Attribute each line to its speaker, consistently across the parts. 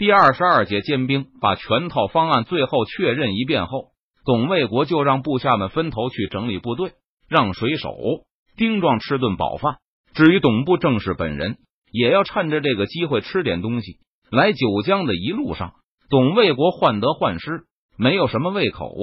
Speaker 1: 第二十二节尖兵把全套方案最后确认一遍后，董卫国就让部下们分头去整理部队，让水手丁壮吃顿饱饭。至于董部正使本人，也要趁着这个机会吃点东西。来九江的一路上，董卫国患得患失，没有什么胃口。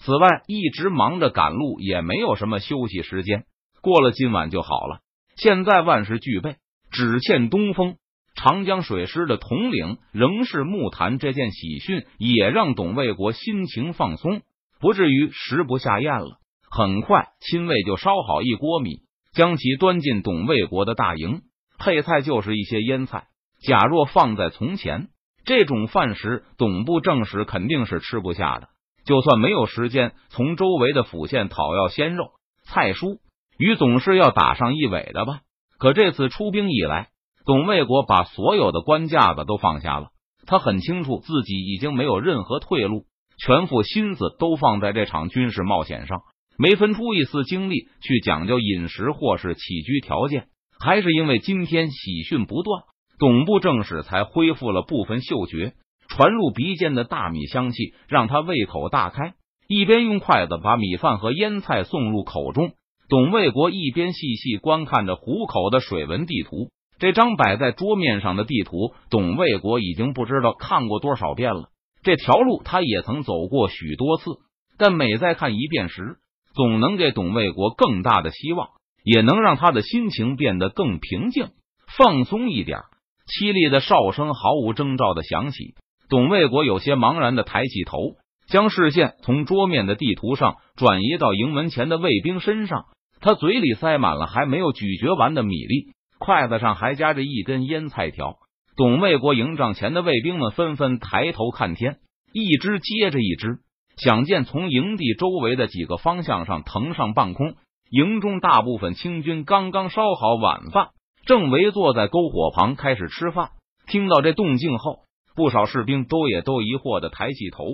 Speaker 1: 此外，一直忙着赶路，也没有什么休息时间。过了今晚就好了。现在万事俱备，只欠东风。长江水师的统领仍是木坛，这件喜讯也让董卫国心情放松，不至于食不下咽了。很快，亲卫就烧好一锅米，将其端进董卫国的大营。配菜就是一些腌菜。假若放在从前，这种饭食，董部正使肯定是吃不下的。就算没有时间从周围的府县讨要鲜肉、菜蔬。于总是要打上一尾的吧？可这次出兵以来，董卫国把所有的官架子都放下了。他很清楚自己已经没有任何退路，全副心思都放在这场军事冒险上，没分出一丝精力去讲究饮食或是起居条件。还是因为今天喜讯不断，董部正使才恢复了部分嗅觉，传入鼻尖的大米香气让他胃口大开，一边用筷子把米饭和腌菜送入口中。董卫国一边细细观看着虎口的水文地图，这张摆在桌面上的地图，董卫国已经不知道看过多少遍了。这条路他也曾走过许多次，但每再看一遍时，总能给董卫国更大的希望，也能让他的心情变得更平静、放松一点。凄厉的哨声毫无征兆的响起，董卫国有些茫然的抬起头，将视线从桌面的地图上转移到营门前的卫兵身上。他嘴里塞满了还没有咀嚼完的米粒，筷子上还夹着一根腌菜条。董卫国营帐前的卫兵们纷纷抬头看天，一支接着一支，想见从营地周围的几个方向上腾上半空。营中大部分清军刚刚烧好晚饭，正围坐在篝火旁开始吃饭。听到这动静后，不少士兵都也都疑惑的抬起头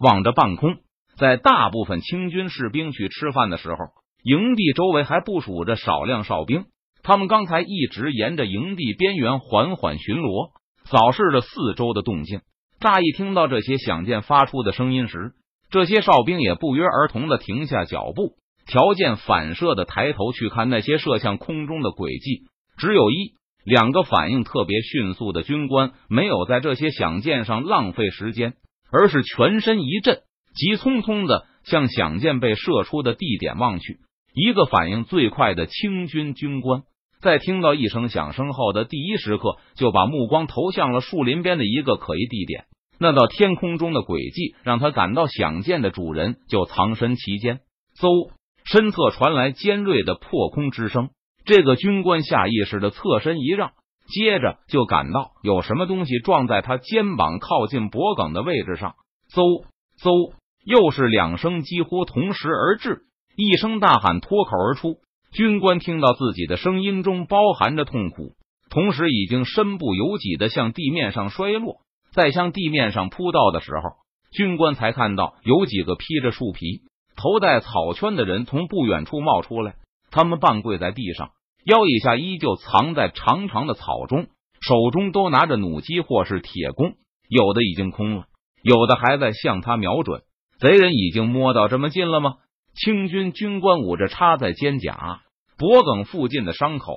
Speaker 1: 望着半空。在大部分清军士兵去吃饭的时候。营地周围还部署着少量哨兵，他们刚才一直沿着营地边缘缓缓巡逻，扫视着四周的动静。乍一听到这些响箭发出的声音时，这些哨兵也不约而同的停下脚步，条件反射的抬头去看那些射向空中的轨迹。只有一两个反应特别迅速的军官没有在这些响箭上浪费时间，而是全身一震，急匆匆的向响箭被射出的地点望去。一个反应最快的清军军官，在听到一声响声后的第一时刻，就把目光投向了树林边的一个可疑地点。那道天空中的轨迹让他感到想见的主人就藏身其间。嗖，身侧传来尖锐的破空之声。这个军官下意识的侧身一让，接着就感到有什么东西撞在他肩膀靠近脖颈的位置上。嗖嗖，又是两声几乎同时而至。一声大喊脱口而出，军官听到自己的声音中包含着痛苦，同时已经身不由己的向地面上摔落。在向地面上扑倒的时候，军官才看到有几个披着树皮、头戴草圈的人从不远处冒出来。他们半跪在地上，腰以下依旧藏在长长的草中，手中都拿着弩机或是铁弓，有的已经空了，有的还在向他瞄准。贼人已经摸到这么近了吗？清军军官捂着插在肩胛、脖颈附近的伤口，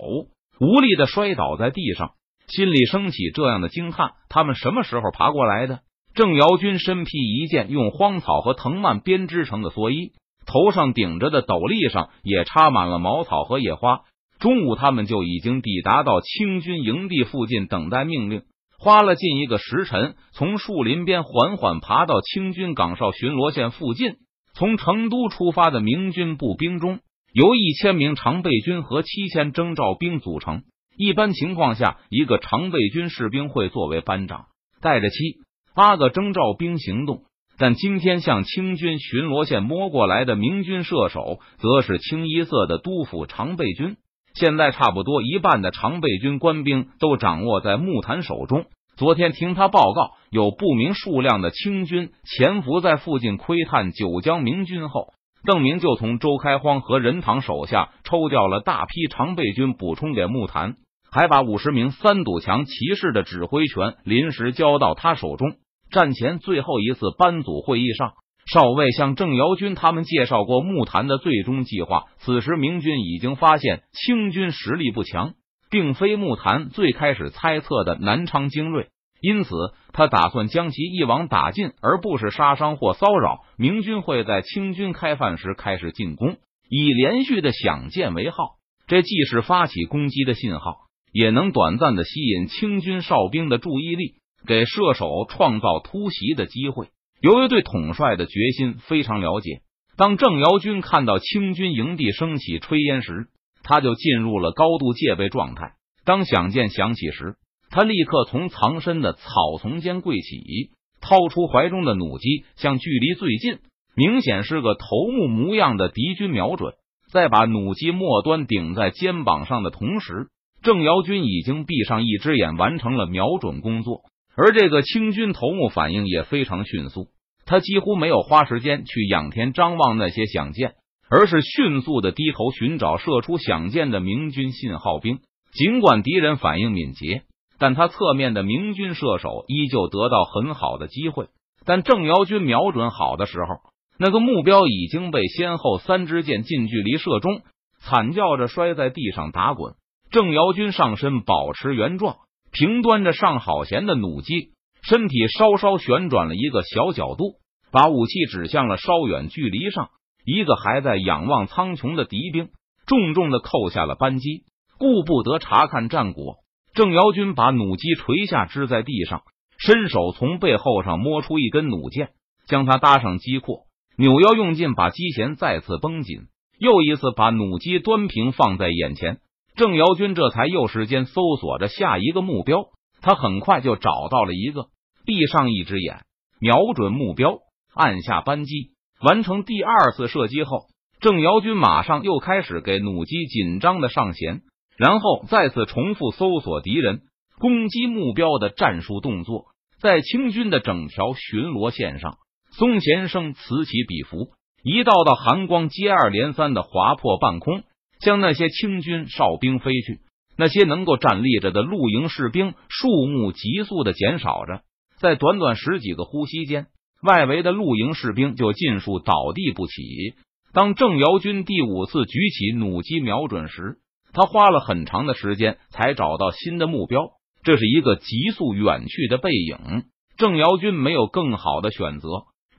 Speaker 1: 无力的摔倒在地上，心里升起这样的惊叹：他们什么时候爬过来的？郑瑶军身披一件用荒草和藤蔓编织成的蓑衣，头上顶着的斗笠上也插满了茅草和野花。中午，他们就已经抵达到清军营地附近，等待命令。花了近一个时辰，从树林边缓缓爬到清军岗哨巡逻线附近。从成都出发的明军步兵中，由一千名常备军和七千征召兵组成。一般情况下，一个常备军士兵会作为班长，带着七八个征召兵行动。但今天向清军巡逻线摸过来的明军射手，则是清一色的督府常备军。现在差不多一半的常备军官兵都掌握在木坛手中。昨天听他报告，有不明数量的清军潜伏在附近窥探九江明军后，邓明就从周开荒和任堂手下抽调了大批常备军补充给木坛。还把五十名三堵墙骑士的指挥权临时交到他手中。战前最后一次班组会议上，少尉向郑尧军他们介绍过木坛的最终计划。此时明军已经发现清军实力不强，并非木坛最开始猜测的南昌精锐，因此他打算将其一网打尽，而不是杀伤或骚扰。明军会在清军开饭时开始进攻，以连续的响箭为号，这既是发起攻击的信号。也能短暂的吸引清军哨兵的注意力，给射手创造突袭的机会。由于对统帅的决心非常了解，当郑尧军看到清军营地升起炊烟时，他就进入了高度戒备状态。当响箭响起时，他立刻从藏身的草丛间跪起，掏出怀中的弩机，向距离最近、明显是个头目模样的敌军瞄准，在把弩机末端顶在肩膀上的同时。郑瑶军已经闭上一只眼，完成了瞄准工作。而这个清军头目反应也非常迅速，他几乎没有花时间去仰天张望那些响箭，而是迅速的低头寻找射出响箭的明军信号兵。尽管敌人反应敏捷，但他侧面的明军射手依旧得到很好的机会。但郑瑶军瞄准好的时候，那个目标已经被先后三支箭近距离射中，惨叫着摔在地上打滚。郑瑶军上身保持原状，平端着上好弦的弩机，身体稍稍旋转了一个小角度，把武器指向了稍远距离上一个还在仰望苍穹的敌兵，重重的扣下了扳机，顾不得查看战果。郑尧军把弩机垂下支在地上，伸手从背后上摸出一根弩箭，将它搭上机括，扭腰用劲把机弦再次绷紧，又一次把弩机端平放在眼前。郑尧军这才又时间搜索着下一个目标，他很快就找到了一个，闭上一只眼，瞄准目标，按下扳机，完成第二次射击后，郑尧军马上又开始给弩机紧张的上弦，然后再次重复搜索敌人、攻击目标的战术动作，在清军的整条巡逻线上，松弦声此起彼伏，一道道寒光接二连三的划破半空。向那些清军哨兵飞去，那些能够站立着的露营士兵数目急速的减少着，在短短十几个呼吸间，外围的露营士兵就尽数倒地不起。当郑尧军第五次举起弩机瞄准时，他花了很长的时间才找到新的目标，这是一个急速远去的背影。郑尧军没有更好的选择，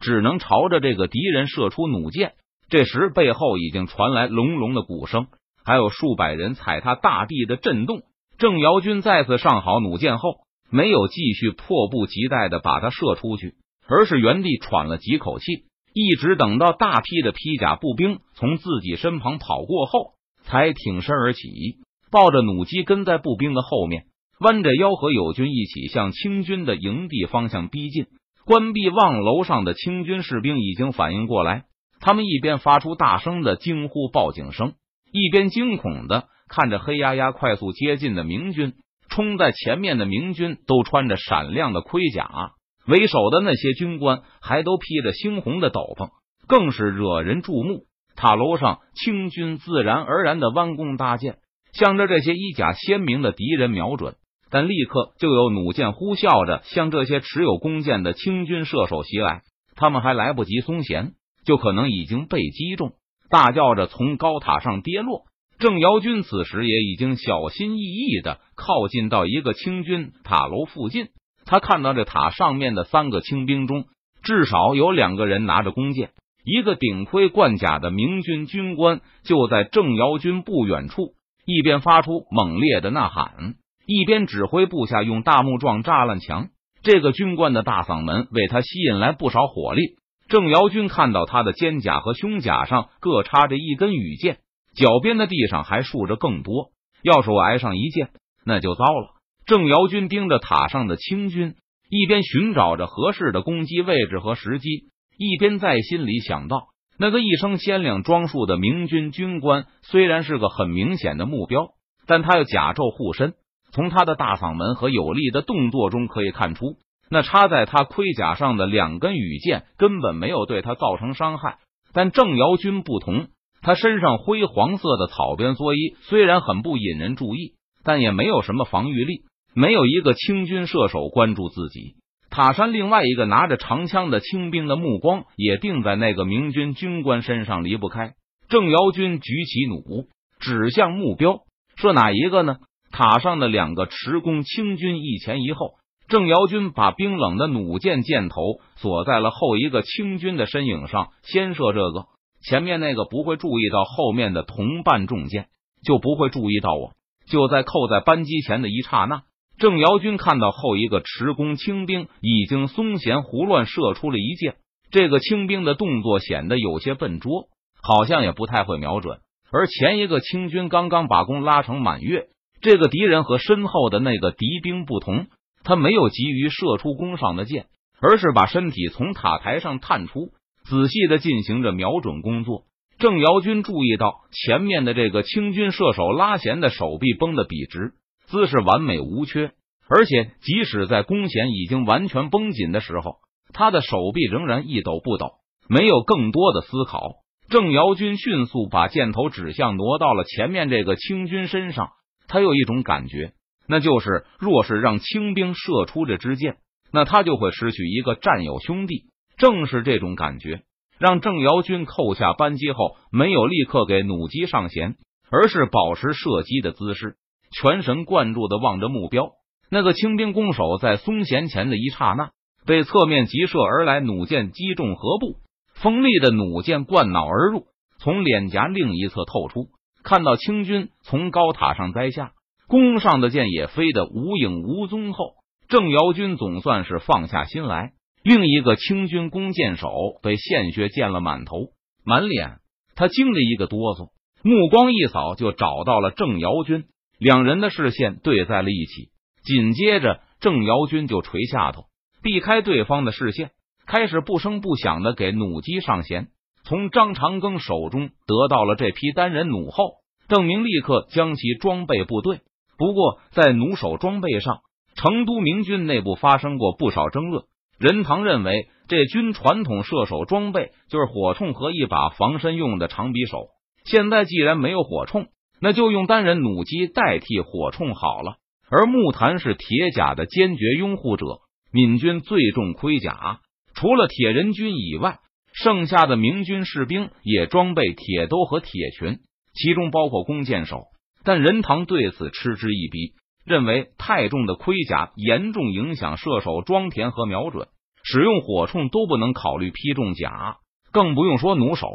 Speaker 1: 只能朝着这个敌人射出弩箭。这时，背后已经传来隆隆的鼓声，还有数百人踩踏大地的震动。郑尧军再次上好弩箭后，没有继续迫不及待的把它射出去，而是原地喘了几口气，一直等到大批的披甲步兵从自己身旁跑过后，才挺身而起，抱着弩机跟在步兵的后面，弯着腰和友军一起向清军的营地方向逼近。关闭望楼上的清军士兵已经反应过来。他们一边发出大声的惊呼报警声，一边惊恐的看着黑压压快速接近的明军。冲在前面的明军都穿着闪亮的盔甲，为首的那些军官还都披着猩红的斗篷，更是惹人注目。塔楼上，清军自然而然的弯弓搭箭，向着这些衣甲鲜明的敌人瞄准。但立刻就有弩箭呼啸着向这些持有弓箭的清军射手袭来，他们还来不及松弦。就可能已经被击中，大叫着从高塔上跌落。郑尧军此时也已经小心翼翼的靠近到一个清军塔楼附近。他看到这塔上面的三个清兵中，至少有两个人拿着弓箭。一个顶盔贯甲的明军军官就在郑尧军不远处，一边发出猛烈的呐喊，一边指挥部下用大木桩栅栏墙。这个军官的大嗓门为他吸引来不少火力。郑尧军看到他的肩甲和胸甲上各插着一根羽箭，脚边的地上还竖着更多。要是我挨上一箭，那就糟了。郑尧军盯着塔上的清军，一边寻找着合适的攻击位置和时机，一边在心里想到：那个一身鲜亮装束的明军军官虽然是个很明显的目标，但他有甲胄护身，从他的大嗓门和有力的动作中可以看出。那插在他盔甲上的两根羽箭根本没有对他造成伤害，但郑尧军不同，他身上灰黄色的草编蓑衣虽然很不引人注意，但也没有什么防御力。没有一个清军射手关注自己。塔山另外一个拿着长枪的清兵的目光也定在那个明军军官身上，离不开。郑瑶军举起弩，指向目标，射哪一个呢？塔上的两个持弓清军一前一后。郑瑶军把冰冷的弩箭箭头锁在了后一个清军的身影上，先射这个，前面那个不会注意到后面的同伴中箭，就不会注意到我。就在扣在扳机前的一刹那。郑瑶军看到后一个持弓清兵已经松弦胡乱射出了一箭，这个清兵的动作显得有些笨拙，好像也不太会瞄准。而前一个清军刚刚把弓拉成满月，这个敌人和身后的那个敌兵不同，他没有急于射出弓上的箭，而是把身体从塔台上探出，仔细的进行着瞄准工作。郑瑶军注意到前面的这个清军射手拉弦的手臂绷得笔直。姿势完美无缺，而且即使在弓弦已经完全绷紧的时候，他的手臂仍然一抖不抖。没有更多的思考，郑瑶军迅速把箭头指向挪到了前面这个清军身上。他有一种感觉，那就是若是让清兵射出这支箭，那他就会失去一个战友兄弟。正是这种感觉，让郑瑶军扣下扳机后，没有立刻给弩机上弦，而是保持射击的姿势。全神贯注的望着目标，那个清兵弓手在松弦前的一刹那，被侧面急射而来弩箭击中颌部，锋利的弩箭贯脑而入，从脸颊另一侧透出。看到清军从高塔上栽下，弓上的箭也飞得无影无踪后，郑瑶军总算是放下心来。另一个清军弓箭手被鲜血溅了满头满脸，他惊了一个哆嗦，目光一扫就找到了郑瑶军。两人的视线对在了一起，紧接着郑瑶军就垂下头，避开对方的视线，开始不声不响的给弩机上弦。从张长庚手中得到了这批单人弩后，邓明立刻将其装备部队。不过，在弩手装备上，成都明军内部发生过不少争论。任堂认为，这军传统射手装备就是火铳和一把防身用的长匕首。现在既然没有火铳，那就用单人弩机代替火铳好了。而木坛是铁甲的坚决拥护者，闽军最重盔甲，除了铁人军以外，剩下的明军士兵也装备铁兜和铁裙，其中包括弓箭手。但任堂对此嗤之以鼻，认为太重的盔甲严重影响射手装填和瞄准，使用火铳都不能考虑劈重甲，更不用说弩手。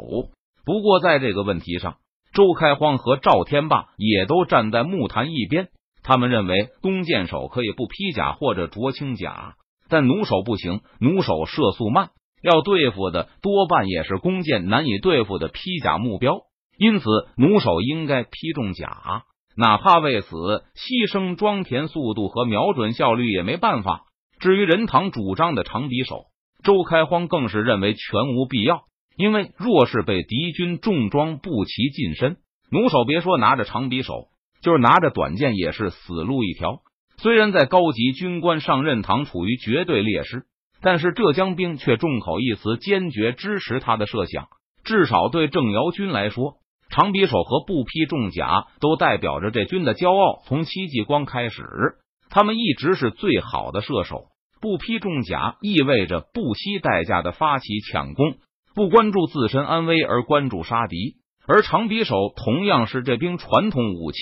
Speaker 1: 不过在这个问题上，周开荒和赵天霸也都站在木坛一边，他们认为弓箭手可以不披甲或者着轻甲，但弩手不行。弩手射速慢，要对付的多半也是弓箭难以对付的披甲目标，因此弩手应该披重甲，哪怕为此牺牲装填速度和瞄准效率也没办法。至于任堂主张的长匕首，周开荒更是认为全无必要。因为若是被敌军重装步骑近身，弩手别说拿着长匕首，就是拿着短剑也是死路一条。虽然在高级军官上任堂处于绝对劣势，但是浙江兵却众口一词，坚决支持他的设想。至少对郑瑶军来说，长匕首和不披重甲都代表着这军的骄傲。从戚继光开始，他们一直是最好的射手。不披重甲意味着不惜代价的发起抢攻。不关注自身安危而关注杀敌，而长匕首同样是这兵传统武器。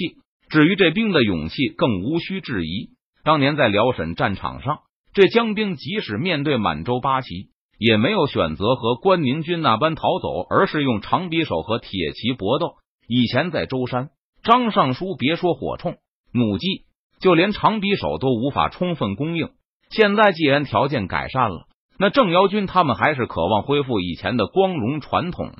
Speaker 1: 至于这兵的勇气，更无需质疑。当年在辽沈战场上，这江兵即使面对满洲八旗，也没有选择和关宁军那般逃走，而是用长匕首和铁骑搏斗。以前在舟山，张尚书别说火铳、弩机，就连长匕首都无法充分供应。现在既然条件改善了。那郑瑶军他们还是渴望恢复以前的光荣传统。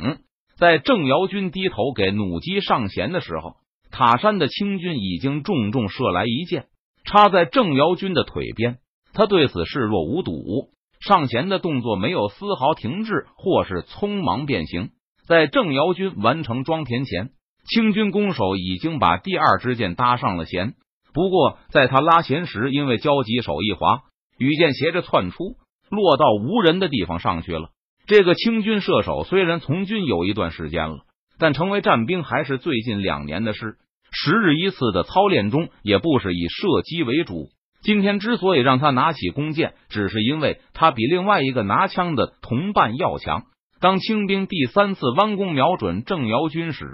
Speaker 1: 在郑瑶军低头给弩机上弦的时候，塔山的清军已经重重射来一箭，插在郑瑶军的腿边。他对此视若无睹，上弦的动作没有丝毫停滞或是匆忙变形。在郑瑶军完成装填前，清军弓手已经把第二支箭搭上了弦。不过，在他拉弦时，因为焦急手一滑，羽箭斜着窜出。落到无人的地方上去了。这个清军射手虽然从军有一段时间了，但成为战兵还是最近两年的事。十日一次的操练中，也不是以射击为主。今天之所以让他拿起弓箭，只是因为他比另外一个拿枪的同伴要强。当清兵第三次弯弓瞄准郑瑶军时，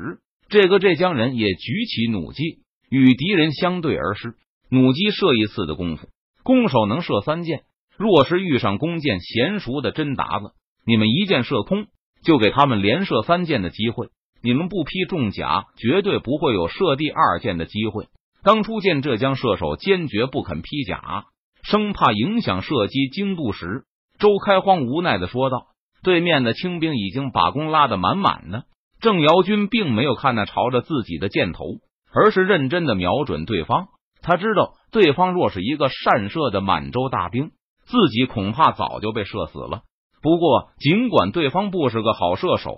Speaker 1: 这个浙江人也举起弩机与敌人相对而视。弩机射一次的功夫，弓手能射三箭。若是遇上弓箭娴熟的真达子，你们一箭射空，就给他们连射三箭的机会。你们不披重甲，绝对不会有射第二箭的机会。当初见浙江射手坚决不肯披甲，生怕影响射击精度时，周开荒无奈的说道。对面的清兵已经把弓拉得满满的，郑瑶军并没有看那朝着自己的箭头，而是认真的瞄准对方。他知道，对方若是一个善射的满洲大兵，自己恐怕早就被射死了。不过，尽管对方不是个好射手，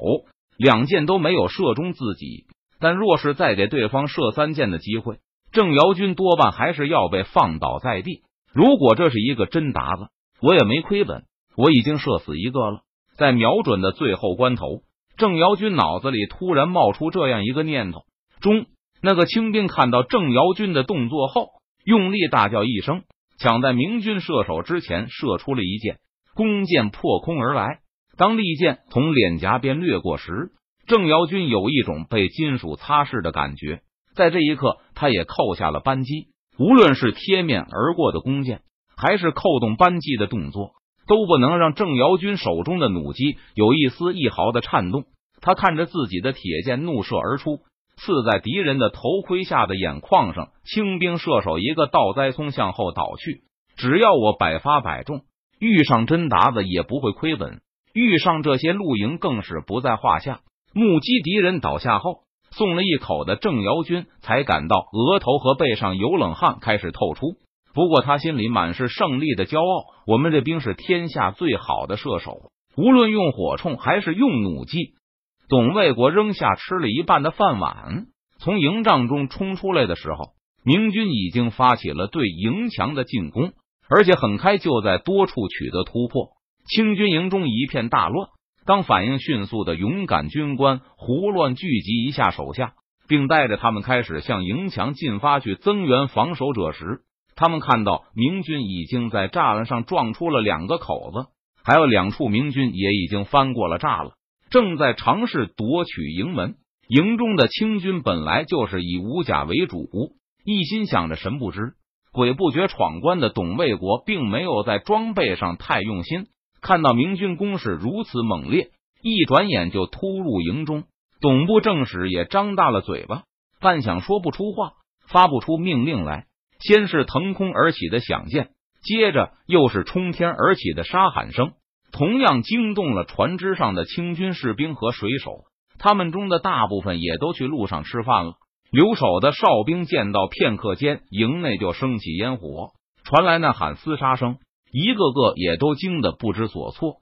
Speaker 1: 两箭都没有射中自己，但若是再给对方射三箭的机会，郑瑶军多半还是要被放倒在地。如果这是一个真达子，我也没亏本，我已经射死一个了。在瞄准的最后关头，郑瑶军脑子里突然冒出这样一个念头：中！那个清兵看到郑瑶军的动作后，用力大叫一声，抢在明军射手之前射出了一箭，弓箭破空而来。当利箭从脸颊边掠过时，郑瑶军有一种被金属擦拭的感觉。在这一刻，他也扣下了扳机。无论是贴面而过的弓箭，还是扣动扳机的动作。都不能让郑瑶军手中的弩机有一丝一毫的颤动。他看着自己的铁箭怒射而出，刺在敌人的头盔下的眼眶上。清兵射手一个倒栽葱向后倒去。只要我百发百中，遇上真达子也不会亏本。遇上这些露营更是不在话下。目击敌人倒下后，送了一口的郑瑶军才感到额头和背上有冷汗开始透出。不过他心里满是胜利的骄傲。我们这兵是天下最好的射手，无论用火铳还是用弩机。董卫国扔下吃了一半的饭碗，从营帐中冲出来的时候，明军已经发起了对营墙的进攻，而且很快就在多处取得突破。清军营中一片大乱。当反应迅速的勇敢军官胡乱聚集一下手下，并带着他们开始向营墙进发去增援防守者时，他们看到明军已经在栅栏上撞出了两个口子，还有两处明军也已经翻过了栅栏，正在尝试夺取营门。营中的清军本来就是以武甲为主，一心想着神不知鬼不觉闯关的董卫国，并没有在装备上太用心。看到明军攻势如此猛烈，一转眼就突入营中，董部正使也张大了嘴巴，半晌说不出话，发不出命令来。先是腾空而起的响箭，接着又是冲天而起的沙喊声，同样惊动了船只上的清军士兵和水手。他们中的大部分也都去路上吃饭了。留守的哨兵见到片刻间营内就升起烟火，传来呐喊厮杀声，一个个也都惊得不知所措。